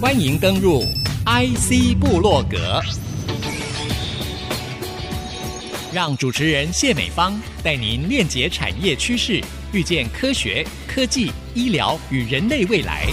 欢迎登入 IC 部落格，让主持人谢美芳带您链接产业趋势，遇见科学、科技、医疗与人类未来。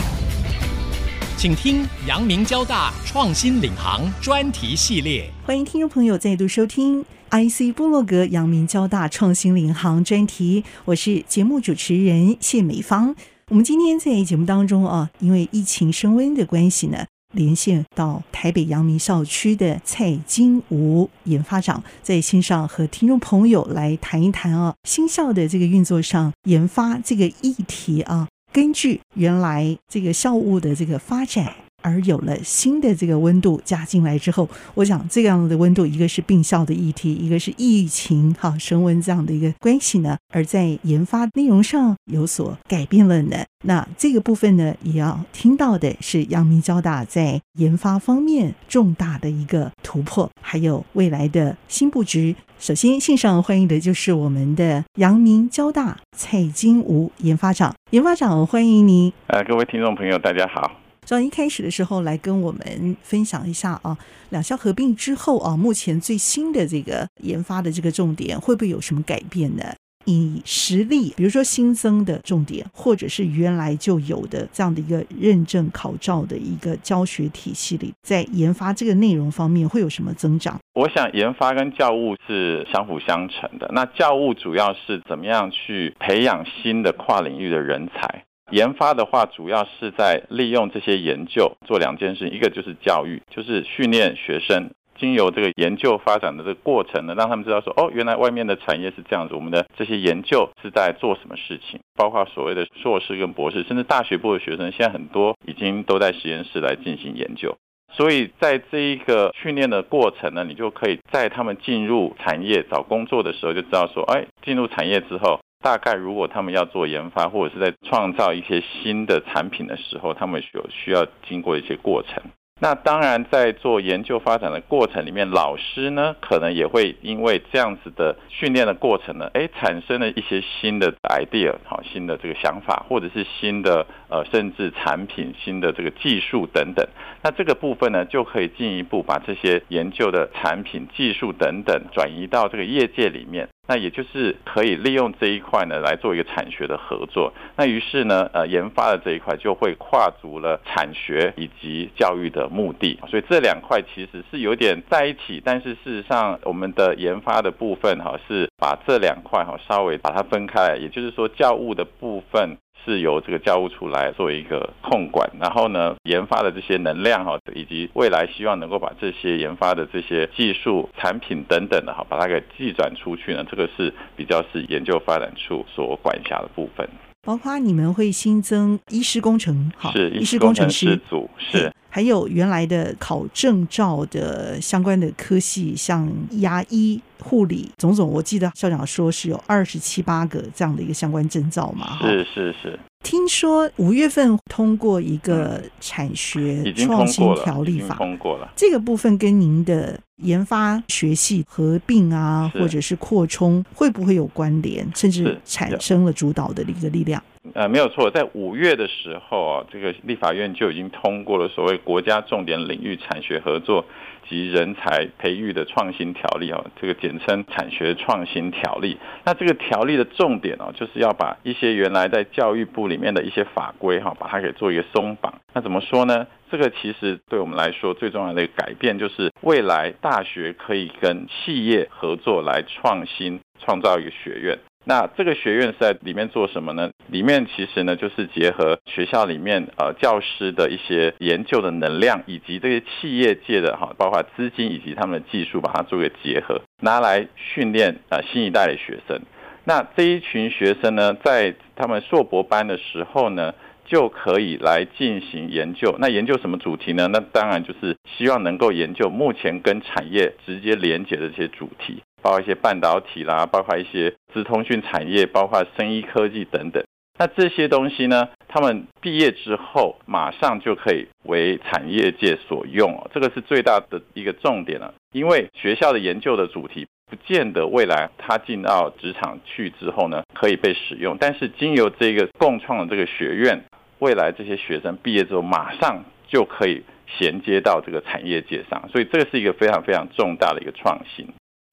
请听阳明交大创新领航专题系列。欢迎听众朋友再度收听 IC 部落格阳明交大创新领航专题，我是节目主持人谢美芳。我们今天在节目当中啊，因为疫情升温的关系呢，连线到台北阳明校区的蔡金吾研发长，在线上和听众朋友来谈一谈啊，新校的这个运作上研发这个议题啊。根据原来这个校务的这个发展，而有了新的这个温度加进来之后，我想这样的温度，一个是病校的议题，一个是疫情哈升温这样的一个关系呢，而在研发内容上有所改变了呢。那这个部分呢，也要听到的是阳明交大在研发方面重大的一个突破，还有未来的新布局。首先，线上欢迎的就是我们的阳明交大蔡金吾研发长，研发长欢迎您。呃，各位听众朋友，大家好。从一开始的时候来跟我们分享一下啊，两校合并之后啊，目前最新的这个研发的这个重点会不会有什么改变呢？以实例，比如说新增的重点，或者是原来就有的这样的一个认证考照的一个教学体系里，在研发这个内容方面会有什么增长？我想研发跟教务是相辅相成的。那教务主要是怎么样去培养新的跨领域的人才，研发的话主要是在利用这些研究做两件事，一个就是教育，就是训练学生。经由这个研究发展的这个过程呢，让他们知道说，哦，原来外面的产业是这样子，我们的这些研究是在做什么事情，包括所谓的硕士跟博士，甚至大学部的学生，现在很多已经都在实验室来进行研究。所以在这一个训练的过程呢，你就可以在他们进入产业找工作的时候就知道说，哎，进入产业之后，大概如果他们要做研发或者是在创造一些新的产品的时候，他们有需要经过一些过程。那当然，在做研究发展的过程里面，老师呢可能也会因为这样子的训练的过程呢，哎，产生了一些新的 idea，好，新的这个想法，或者是新的呃，甚至产品、新的这个技术等等。那这个部分呢，就可以进一步把这些研究的产品、技术等等转移到这个业界里面。那也就是可以利用这一块呢，来做一个产学的合作。那于是呢，呃，研发的这一块就会跨足了产学以及教育的目的。所以这两块其实是有点在一起，但是事实上，我们的研发的部分哈，是把这两块哈稍微把它分开。也就是说，教务的部分。是由这个教务处来做一个控管，然后呢，研发的这些能量哈，以及未来希望能够把这些研发的这些技术、产品等等的哈，把它给寄转出去呢，这个是比较是研究发展处所管辖的部分。包括你们会新增医师工程，好，是医师工程师组是。还有原来的考证照的相关的科系，像牙医、护理，种种，我记得校长说是有二十七八个这样的一个相关证照嘛。是是是。听说五月份通过一个产学创新条例法，通过了。这个部分跟您的研发学系合并啊，或者是扩充，会不会有关联，甚至产生了主导的一个力量？呃，没有错，在五月的时候啊，这个立法院就已经通过了所谓国家重点领域产学合作及人才培育的创新条例啊，这个简称产学创新条例。那这个条例的重点哦，就是要把一些原来在教育部里面的一些法规哈，把它给做一个松绑。那怎么说呢？这个其实对我们来说最重要的一个改变，就是未来大学可以跟企业合作来创新，创造一个学院。那这个学院是在里面做什么呢？里面其实呢，就是结合学校里面呃教师的一些研究的能量，以及这些企业界的哈，包括资金以及他们的技术，把它做个结合，拿来训练呃新一代的学生。那这一群学生呢，在他们硕博班的时候呢，就可以来进行研究。那研究什么主题呢？那当然就是希望能够研究目前跟产业直接连接的这些主题。包括一些半导体啦，包括一些资通讯产业，包括生医科技等等。那这些东西呢，他们毕业之后马上就可以为产业界所用哦，这个是最大的一个重点了。因为学校的研究的主题不见得未来他进到职场去之后呢，可以被使用，但是经由这个共创的这个学院。未来这些学生毕业之后马上就可以衔接到这个产业界上，所以这个是一个非常非常重大的一个创新。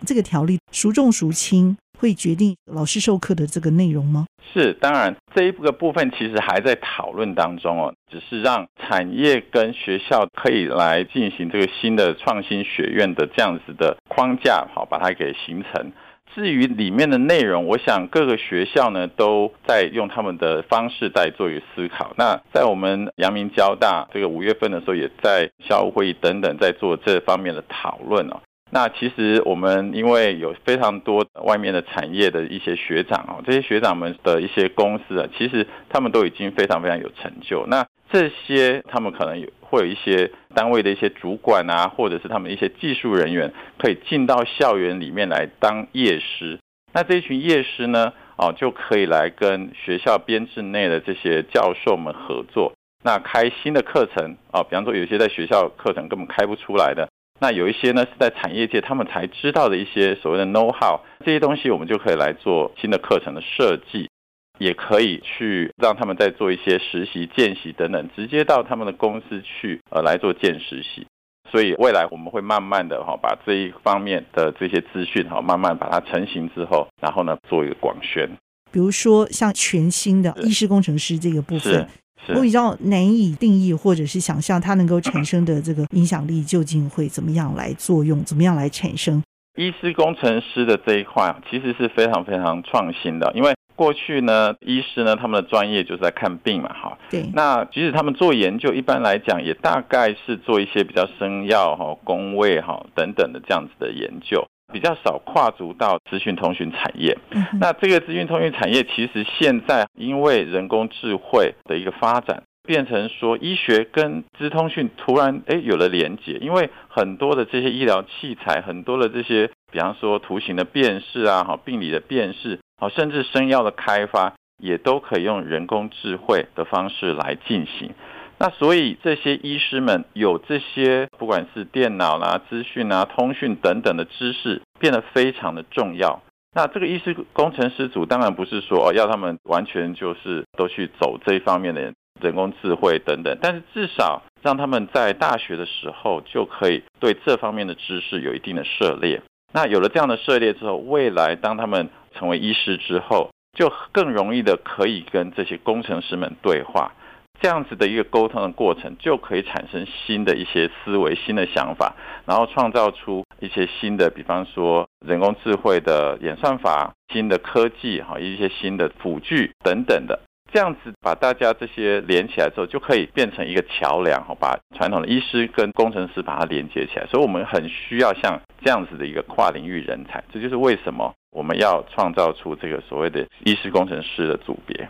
这个条例孰重孰轻，会决定老师授课的这个内容吗？是，当然这一个部分其实还在讨论当中哦，只是让产业跟学校可以来进行这个新的创新学院的这样子的框架，好，把它给形成。至于里面的内容，我想各个学校呢都在用他们的方式在做一个思考。那在我们阳明交大这个五月份的时候，也在校务会议等等在做这方面的讨论哦。那其实我们因为有非常多外面的产业的一些学长哦，这些学长们的一些公司啊，其实他们都已经非常非常有成就。那这些他们可能有会有一些单位的一些主管啊，或者是他们一些技术人员，可以进到校园里面来当夜师。那这一群夜师呢，哦，就可以来跟学校编制内的这些教授们合作，那开新的课程啊，比方说有些在学校课程根本开不出来的。那有一些呢，是在产业界他们才知道的一些所谓的 know how，这些东西我们就可以来做新的课程的设计，也可以去让他们再做一些实习、见习等等，直接到他们的公司去呃来做见实习。所以未来我们会慢慢的哈把这一方面的这些资讯哈慢慢把它成型之后，然后呢做一个广宣。比如说像全新的医师工程师这个部分。我比较难以定义或者是想象它能够产生的这个影响力究竟会怎么样来作用，怎么样来产生？医师工程师的这一块其实是非常非常创新的，因为过去呢，医师呢他们的专业就是在看病嘛，哈。对。那即使他们做研究，一般来讲也大概是做一些比较生药哈、工位哈等等的这样子的研究。比较少跨足到资讯通讯产业，那这个资讯通讯产业其实现在因为人工智慧的一个发展，变成说医学跟资通讯突然诶有了连结，因为很多的这些医疗器材，很多的这些，比方说图形的辨识啊，好病理的辨识，好甚至生药的开发，也都可以用人工智慧的方式来进行。那所以这些医师们有这些不管是电脑啦、资讯啊、通讯等等的知识，变得非常的重要。那这个医师工程师组当然不是说要他们完全就是都去走这一方面的人工智慧等等，但是至少让他们在大学的时候就可以对这方面的知识有一定的涉猎。那有了这样的涉猎之后，未来当他们成为医师之后，就更容易的可以跟这些工程师们对话。这样子的一个沟通的过程，就可以产生新的一些思维、新的想法，然后创造出一些新的，比方说人工智慧的演算法、新的科技哈，一些新的辅具等等的。这样子把大家这些连起来之后，就可以变成一个桥梁哈，把传统的医师跟工程师把它连接起来。所以我们很需要像这样子的一个跨领域人才，这就是为什么我们要创造出这个所谓的医师工程师的组别。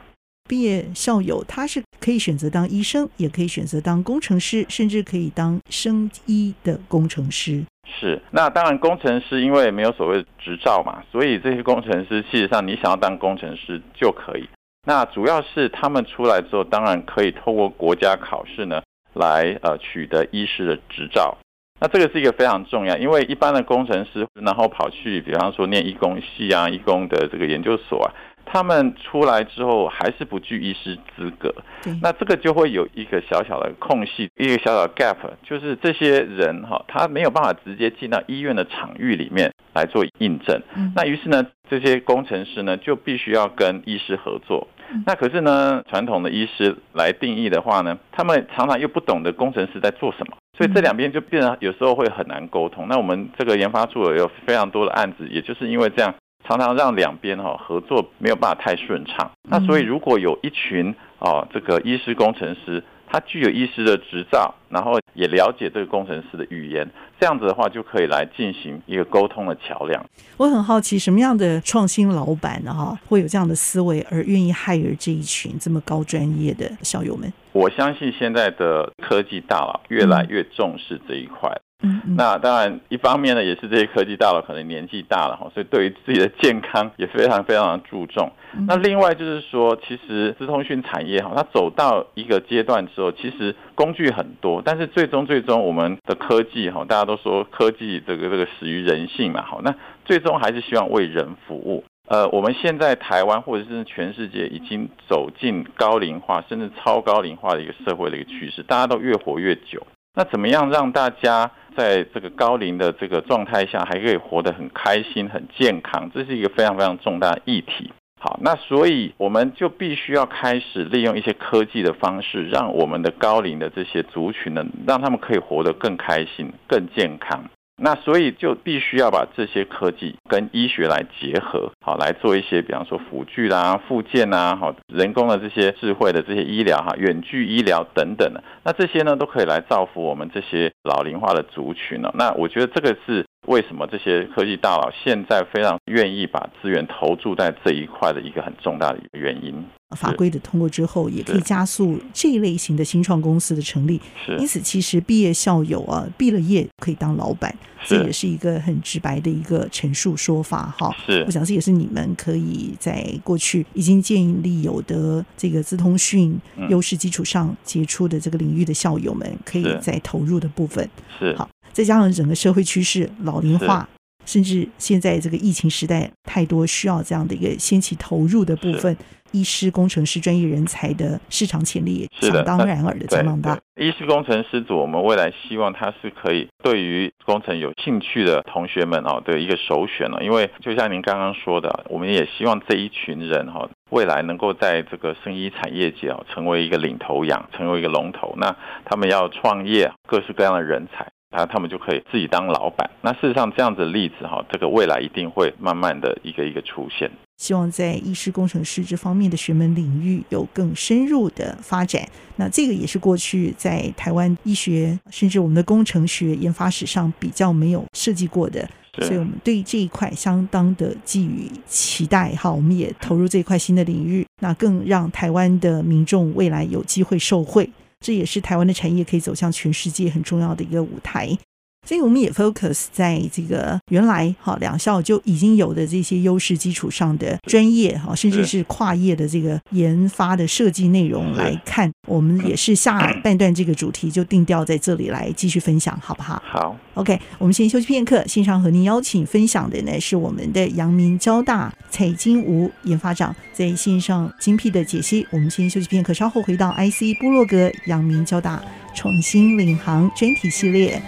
毕业校友，他是可以选择当医生，也可以选择当工程师，甚至可以当生医的工程师。是，那当然，工程师因为没有所谓执照嘛，所以这些工程师，事实上你想要当工程师就可以。那主要是他们出来之后，当然可以透过国家考试呢，来呃取得医师的执照。那这个是一个非常重要，因为一般的工程师，然后跑去，比方说念医工系啊，医工的这个研究所啊。他们出来之后还是不具医师资格，那这个就会有一个小小的空隙，一个小小的 gap，就是这些人哈，他没有办法直接进到医院的场域里面来做印证。那于是呢，这些工程师呢就必须要跟医师合作。那可是呢，传统的医师来定义的话呢，他们常常又不懂得工程师在做什么，所以这两边就变得有时候会很难沟通。那我们这个研发处有非常多的案子，也就是因为这样。常常让两边哈合作没有办法太顺畅，那所以如果有一群哦这个医师工程师，他具有医师的执照，然后也了解这个工程师的语言，这样子的话就可以来进行一个沟通的桥梁。我很好奇，什么样的创新老板呢哈会有这样的思维，而愿意 hire 这一群这么高专业的校友们？我相信现在的科技大佬越来越重视这一块。嗯，那当然，一方面呢，也是这些科技大佬可能年纪大了哈，所以对于自己的健康也非常非常的注重。那另外就是说，其实资通讯产业哈，它走到一个阶段之后，其实工具很多，但是最终最终我们的科技哈，大家都说科技这个这个始于人性嘛，好，那最终还是希望为人服务。呃，我们现在台湾或者是全世界已经走进高龄化甚至超高龄化的一个社会的一个趋势，大家都越活越久。那怎么样让大家在这个高龄的这个状态下还可以活得很开心、很健康？这是一个非常非常重大的议题。好，那所以我们就必须要开始利用一些科技的方式，让我们的高龄的这些族群呢，让他们可以活得更开心、更健康。那所以就必须要把这些科技跟医学来结合，好，来做一些，比方说辅具啦、附件呐，好，人工的这些智慧的这些医疗哈，远距医疗等等的，那这些呢都可以来造福我们这些老龄化的族群了。那我觉得这个是。为什么这些科技大佬现在非常愿意把资源投注在这一块的一个很重大的一个原因？法规的通过之后，也可以加速这一类型的新创公司的成立。是，因此其实毕业校友啊，毕了业可以当老板，这也是一个很直白的一个陈述说法哈。是，我想这也是你们可以在过去已经建立有的这个资通讯优势基础上杰出的这个领域的校友们，可以再投入的部分。是，好。再加上整个社会趋势老龄化，甚至现在这个疫情时代，太多需要这样的一个先期投入的部分，医师、工程师专业人才的市场潜力也相当然尔的相当大。医师工程师组，我们未来希望他是可以对于工程有兴趣的同学们哦的一个首选了，因为就像您刚刚说的，我们也希望这一群人哈，未来能够在这个生医产业界哦成为一个领头羊，成为一个龙头。那他们要创业，各式各样的人才。他他们就可以自己当老板。那事实上，这样子的例子哈，这个未来一定会慢慢的一个一个出现。希望在医师工程师这方面的学门领域有更深入的发展。那这个也是过去在台湾医学甚至我们的工程学研发史上比较没有设计过的，所以我们对这一块相当的寄予期待。哈，我们也投入这一块新的领域，那更让台湾的民众未来有机会受惠。这也是台湾的产业可以走向全世界很重要的一个舞台。所以我们也 focus 在这个原来哈两校就已经有的这些优势基础上的专业哈，甚至是跨业的这个研发的设计内容来看，我们也是下半段这个主题就定调在这里来继续分享，好不好？好，OK，我们先休息片刻，线上和您邀请分享的呢是我们的阳明交大蔡金吾研发长在线上精辟的解析。我们先休息片刻，稍后回到 IC 部落格阳明交大创新领航专题系列。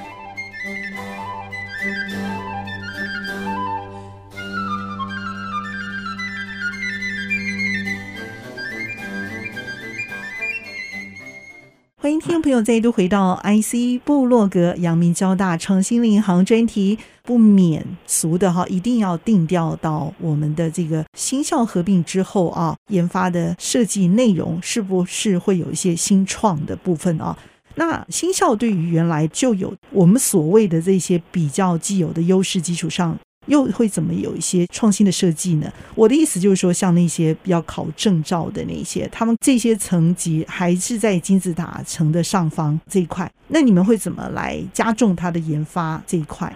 听众朋友再度回到 IC 部落格阳明交大创新领航专题，不免俗的哈，一定要定调到我们的这个新校合并之后啊，研发的设计内容是不是会有一些新创的部分啊？那新校对于原来就有我们所谓的这些比较既有的优势基础上。又会怎么有一些创新的设计呢？我的意思就是说，像那些要考证照的那些，他们这些层级还是在金字塔层的上方这一块，那你们会怎么来加重它的研发这一块？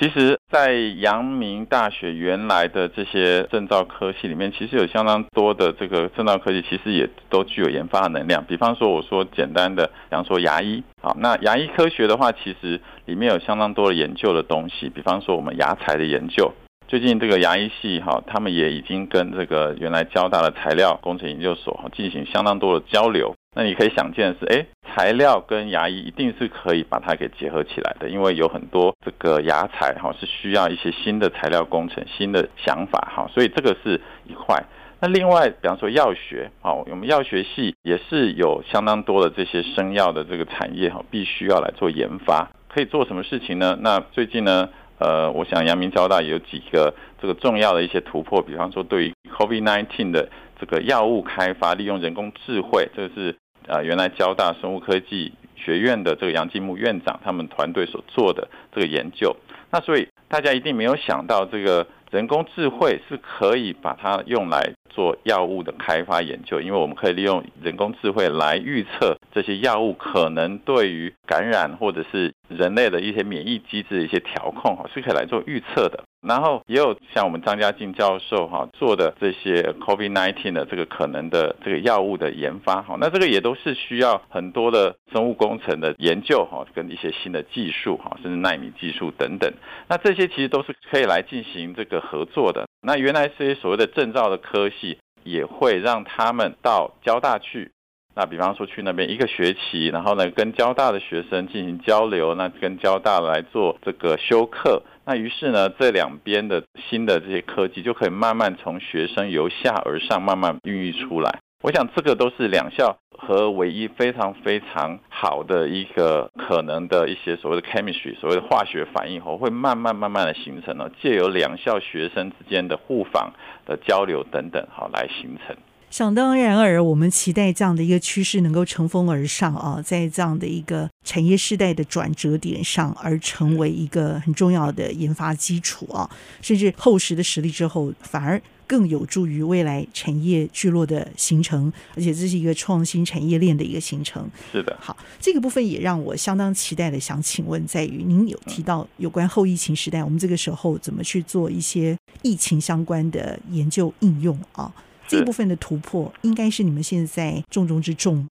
其实，在阳明大学原来的这些证照科系里面，其实有相当多的这个证照科系，其实也都具有研发的能量。比方说，我说简单的，比方说牙医，好，那牙医科学的话，其实里面有相当多的研究的东西。比方说，我们牙材的研究，最近这个牙医系哈，他们也已经跟这个原来交大的材料工程研究所哈进行相当多的交流。那你可以想见的是，哎，材料跟牙医一定是可以把它给结合起来的，因为有很多这个牙材哈是需要一些新的材料工程、新的想法哈，所以这个是一块。那另外，比方说药学，好，我们药学系也是有相当多的这些生药的这个产业哈，必须要来做研发。可以做什么事情呢？那最近呢，呃，我想阳明交大也有几个这个重要的一些突破，比方说对于 COVID-19 的这个药物开发，利用人工智慧，这个是。啊，原来交大生物科技学院的这个杨金木院长他们团队所做的这个研究，那所以大家一定没有想到，这个人工智慧是可以把它用来做药物的开发研究，因为我们可以利用人工智慧来预测这些药物可能对于感染或者是人类的一些免疫机制的一些调控，哈是可以来做预测的。然后也有像我们张家静教授哈做的这些 COVID-19 的这个可能的这个药物的研发哈，那这个也都是需要很多的生物工程的研究哈，跟一些新的技术哈，甚至纳米技术等等。那这些其实都是可以来进行这个合作的。那原来这些所谓的证照的科系也会让他们到交大去。那比方说去那边一个学期，然后呢跟交大的学生进行交流，那跟交大来做这个修课。那于是呢，这两边的新的这些科技就可以慢慢从学生由下而上慢慢孕育出来。我想这个都是两校和唯一非常非常好的一个可能的一些所谓的 chemistry，所谓的化学反应后会慢慢慢慢的形成了，借由两校学生之间的互访的交流等等，好来形成。想当然而，我们期待这样的一个趋势能够乘风而上啊，在这样的一个产业时代的转折点上，而成为一个很重要的研发基础啊，甚至厚实的实力之后，反而更有助于未来产业聚落的形成，而且这是一个创新产业链的一个形成。是的，好，这个部分也让我相当期待的，想请问在于您有提到有关后疫情时代，我们这个时候怎么去做一些疫情相关的研究应用啊？这部分的突破应该是你们现在重中之重。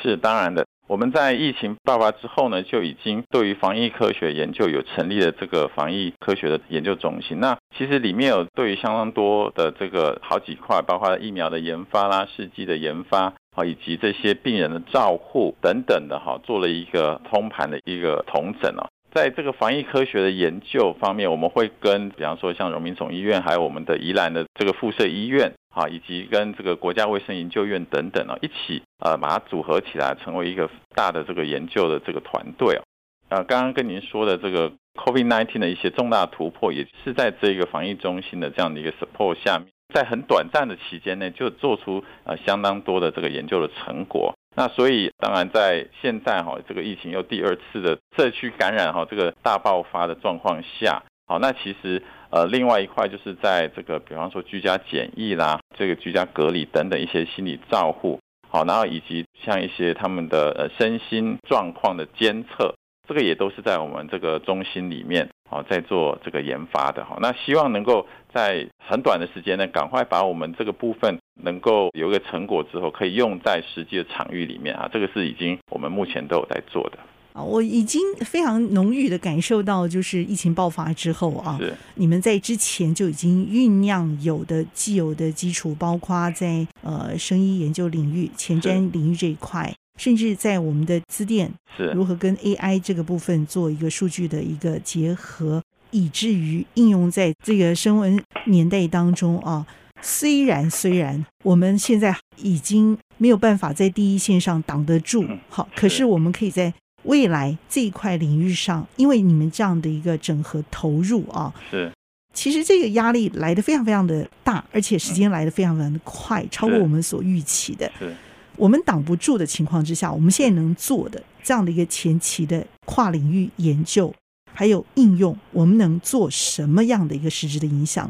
是当然的，我们在疫情爆发之后呢，就已经对于防疫科学研究有成立了这个防疫科学的研究中心。那其实里面有对于相当多的这个好几块，包括疫苗的研发啦、试剂的研发啊，以及这些病人的照护等等的哈，做了一个通盘的一个统整啊。在这个防疫科学的研究方面，我们会跟比方说像荣民总医院，还有我们的宜兰的这个附设医院，啊，以及跟这个国家卫生研究院等等啊，一起呃把它组合起来，成为一个大的这个研究的这个团队啊。呃，刚刚跟您说的这个 COVID-19 的一些重大突破，也是在这个防疫中心的这样的一个 support 下面，在很短暂的期间内就做出呃相当多的这个研究的成果。那所以，当然在现在哈，这个疫情又第二次的社区感染哈，这个大爆发的状况下，好，那其实呃，另外一块就是在这个，比方说居家检疫啦，这个居家隔离等等一些心理照护，好，然后以及像一些他们的呃身心状况的监测，这个也都是在我们这个中心里面。好，在做这个研发的哈，那希望能够在很短的时间内，赶快把我们这个部分能够有一个成果之后，可以用在实际的场域里面啊。这个是已经我们目前都有在做的啊。我已经非常浓郁的感受到，就是疫情爆发之后啊，你们在之前就已经酝酿有的既有的基础，包括在呃生医研究领域、前瞻领域这一块。甚至在我们的资电是如何跟 AI 这个部分做一个数据的一个结合，以至于应用在这个声纹年代当中啊。虽然虽然我们现在已经没有办法在第一线上挡得住，好，可是我们可以在未来这一块领域上，因为你们这样的一个整合投入啊，是，其实这个压力来得非常非常的大，而且时间来得非常非常的快，超过我们所预期的。是。我们挡不住的情况之下，我们现在能做的这样的一个前期的跨领域研究，还有应用，我们能做什么样的一个实质的影响？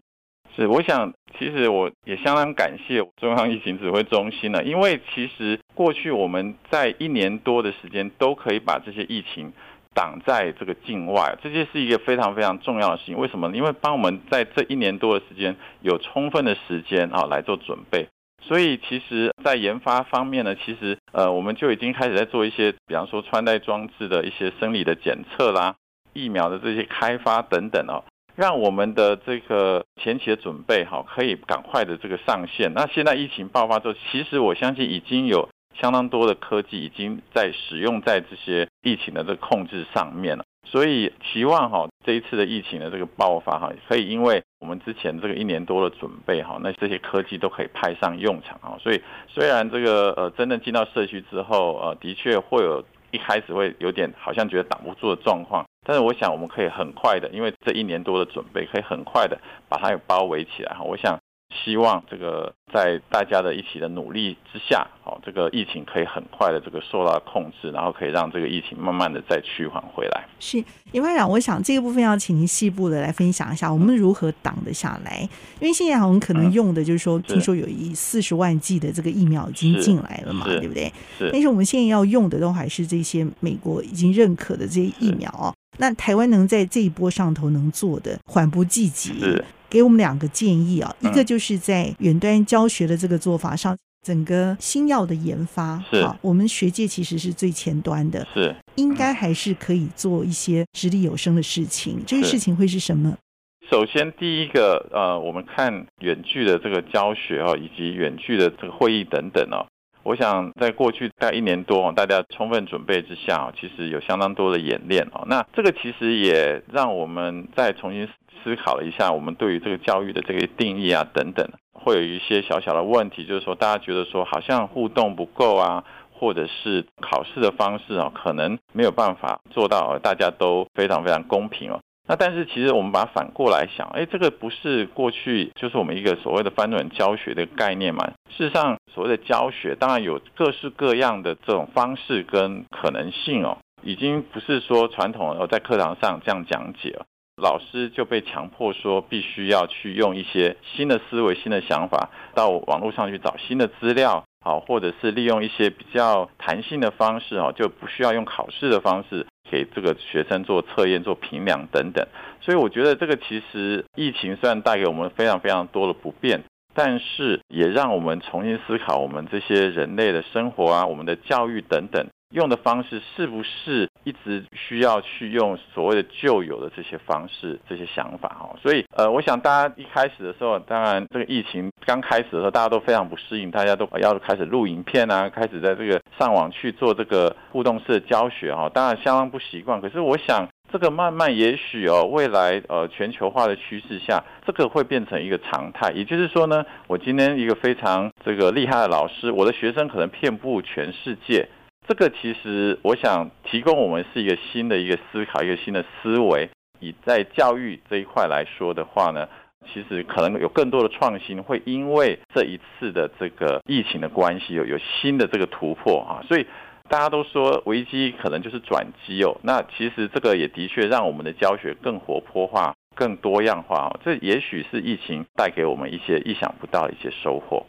是，我想其实我也相当感谢中央疫情指挥中心了，因为其实过去我们在一年多的时间都可以把这些疫情挡在这个境外，这些是一个非常非常重要的事情。为什么？因为帮我们在这一年多的时间有充分的时间啊来做准备。所以，其实，在研发方面呢，其实，呃，我们就已经开始在做一些，比方说穿戴装置的一些生理的检测啦，疫苗的这些开发等等哦，让我们的这个前期的准备哈，可以赶快的这个上线。那现在疫情爆发之后，其实我相信已经有相当多的科技已经在使用在这些疫情的这控制上面了。所以期望哈，这一次的疫情的这个爆发哈，可以因为我们之前这个一年多的准备哈，那这些科技都可以派上用场啊。所以虽然这个呃真正进到社区之后，呃的确会有一开始会有点好像觉得挡不住的状况，但是我想我们可以很快的，因为这一年多的准备，可以很快的把它给包围起来哈。我想。希望这个在大家的一起的努力之下，好，这个疫情可以很快的这个受到控制，然后可以让这个疫情慢慢的再趋缓回来。是，尹班长，我想这个部分要请您细部的来分享一下，我们如何挡得下来？因为现在我们可能用的就是说，嗯、听说有一四十万剂的这个疫苗已经进来了嘛，对不对？是。但是我们现在要用的都还是这些美国已经认可的这些疫苗啊。那台湾能在这一波上头能做的缓不济急，是给我们两个建议啊，嗯、一个就是在远端教学的这个做法上，整个新药的研发是啊，我们学界其实是最前端的，是应该还是可以做一些直立有声的事情。这个事情会是什么？首先，第一个，呃，我们看远距的这个教学哦，以及远距的这个会议等等哦。我想，在过去大概一年多，大家充分准备之下，其实有相当多的演练哦。那这个其实也让我们再重新思考了一下，我们对于这个教育的这个定义啊等等，会有一些小小的问题，就是说大家觉得说好像互动不够啊，或者是考试的方式啊，可能没有办法做到大家都非常非常公平哦。那但是其实我们把它反过来想，哎，这个不是过去就是我们一个所谓的翻转教学的概念嘛？事实上，所谓的教学当然有各式各样的这种方式跟可能性哦，已经不是说传统的在课堂上这样讲解了，老师就被强迫说必须要去用一些新的思维、新的想法到网络上去找新的资料，好，或者是利用一些比较弹性的方式哦，就不需要用考试的方式。给这个学生做测验、做评量等等，所以我觉得这个其实疫情虽然带给我们非常非常多的不便，但是也让我们重新思考我们这些人类的生活啊、我们的教育等等。用的方式是不是一直需要去用所谓的旧有的这些方式、这些想法哈？所以呃，我想大家一开始的时候，当然这个疫情刚开始的时候，大家都非常不适应，大家都要开始录影片啊，开始在这个上网去做这个互动式的教学哈，当然相当不习惯。可是我想这个慢慢也许哦，未来呃全球化的趋势下，这个会变成一个常态。也就是说呢，我今天一个非常这个厉害的老师，我的学生可能遍布全世界。这个其实，我想提供我们是一个新的一个思考，一个新的思维。以在教育这一块来说的话呢，其实可能有更多的创新，会因为这一次的这个疫情的关系，有有新的这个突破啊。所以大家都说危机可能就是转机哦。那其实这个也的确让我们的教学更活泼化、更多样化哦。这也许是疫情带给我们一些意想不到的一些收获。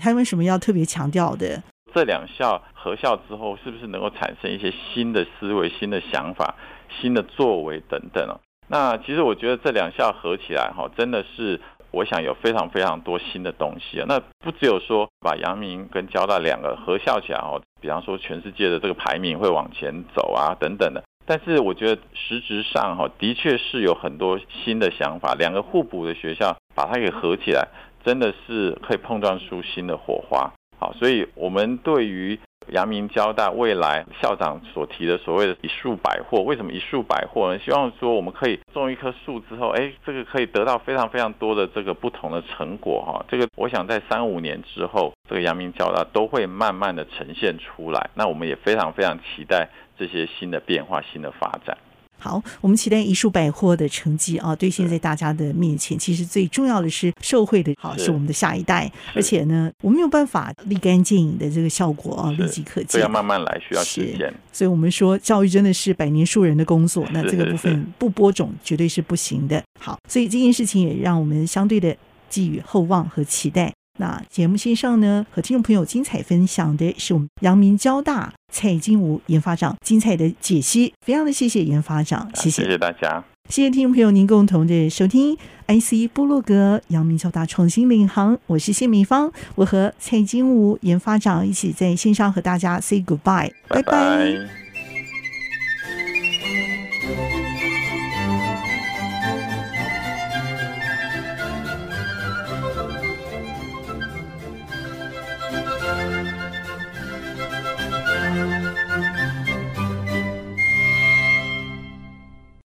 还有什么要特别强调的？这两校合校之后，是不是能够产生一些新的思维、新的想法、新的作为等等哦？那其实我觉得这两校合起来哈，真的是我想有非常非常多新的东西啊。那不只有说把阳明跟交大两个合校起来哦，比方说全世界的这个排名会往前走啊等等的。但是我觉得实质上哈，的确是有很多新的想法。两个互补的学校把它给合起来，真的是可以碰撞出新的火花。好，所以我们对于阳明交大未来校长所提的所谓的一树百货，为什么一树百货呢？希望说我们可以种一棵树之后，哎，这个可以得到非常非常多的这个不同的成果哈。这个我想在三五年之后，这个阳明交大都会慢慢的呈现出来。那我们也非常非常期待这些新的变化、新的发展。好，我们期待一树百货的成绩啊！对，现在大家的面前，其实最重要的是受惠的，好是，是我们的下一代。而且呢，我们没有办法立竿见影的这个效果啊，立即可见。要慢慢来，需要时间。所以我们说，教育真的是百年树人的工作。那这个部分不播种绝对是不行的。好，所以这件事情也让我们相对的寄予厚望和期待。那节目线上呢，和听众朋友精彩分享的是我们阳明交大蔡金吾研发长精彩的解析，非常的谢谢研发长，谢谢，谢谢大家，谢谢听众朋友您共同的收听 IC 部落格阳明交大创新领航，我是谢美芳，我和蔡金吾研发长一起在线上和大家 say goodbye，拜拜。拜拜。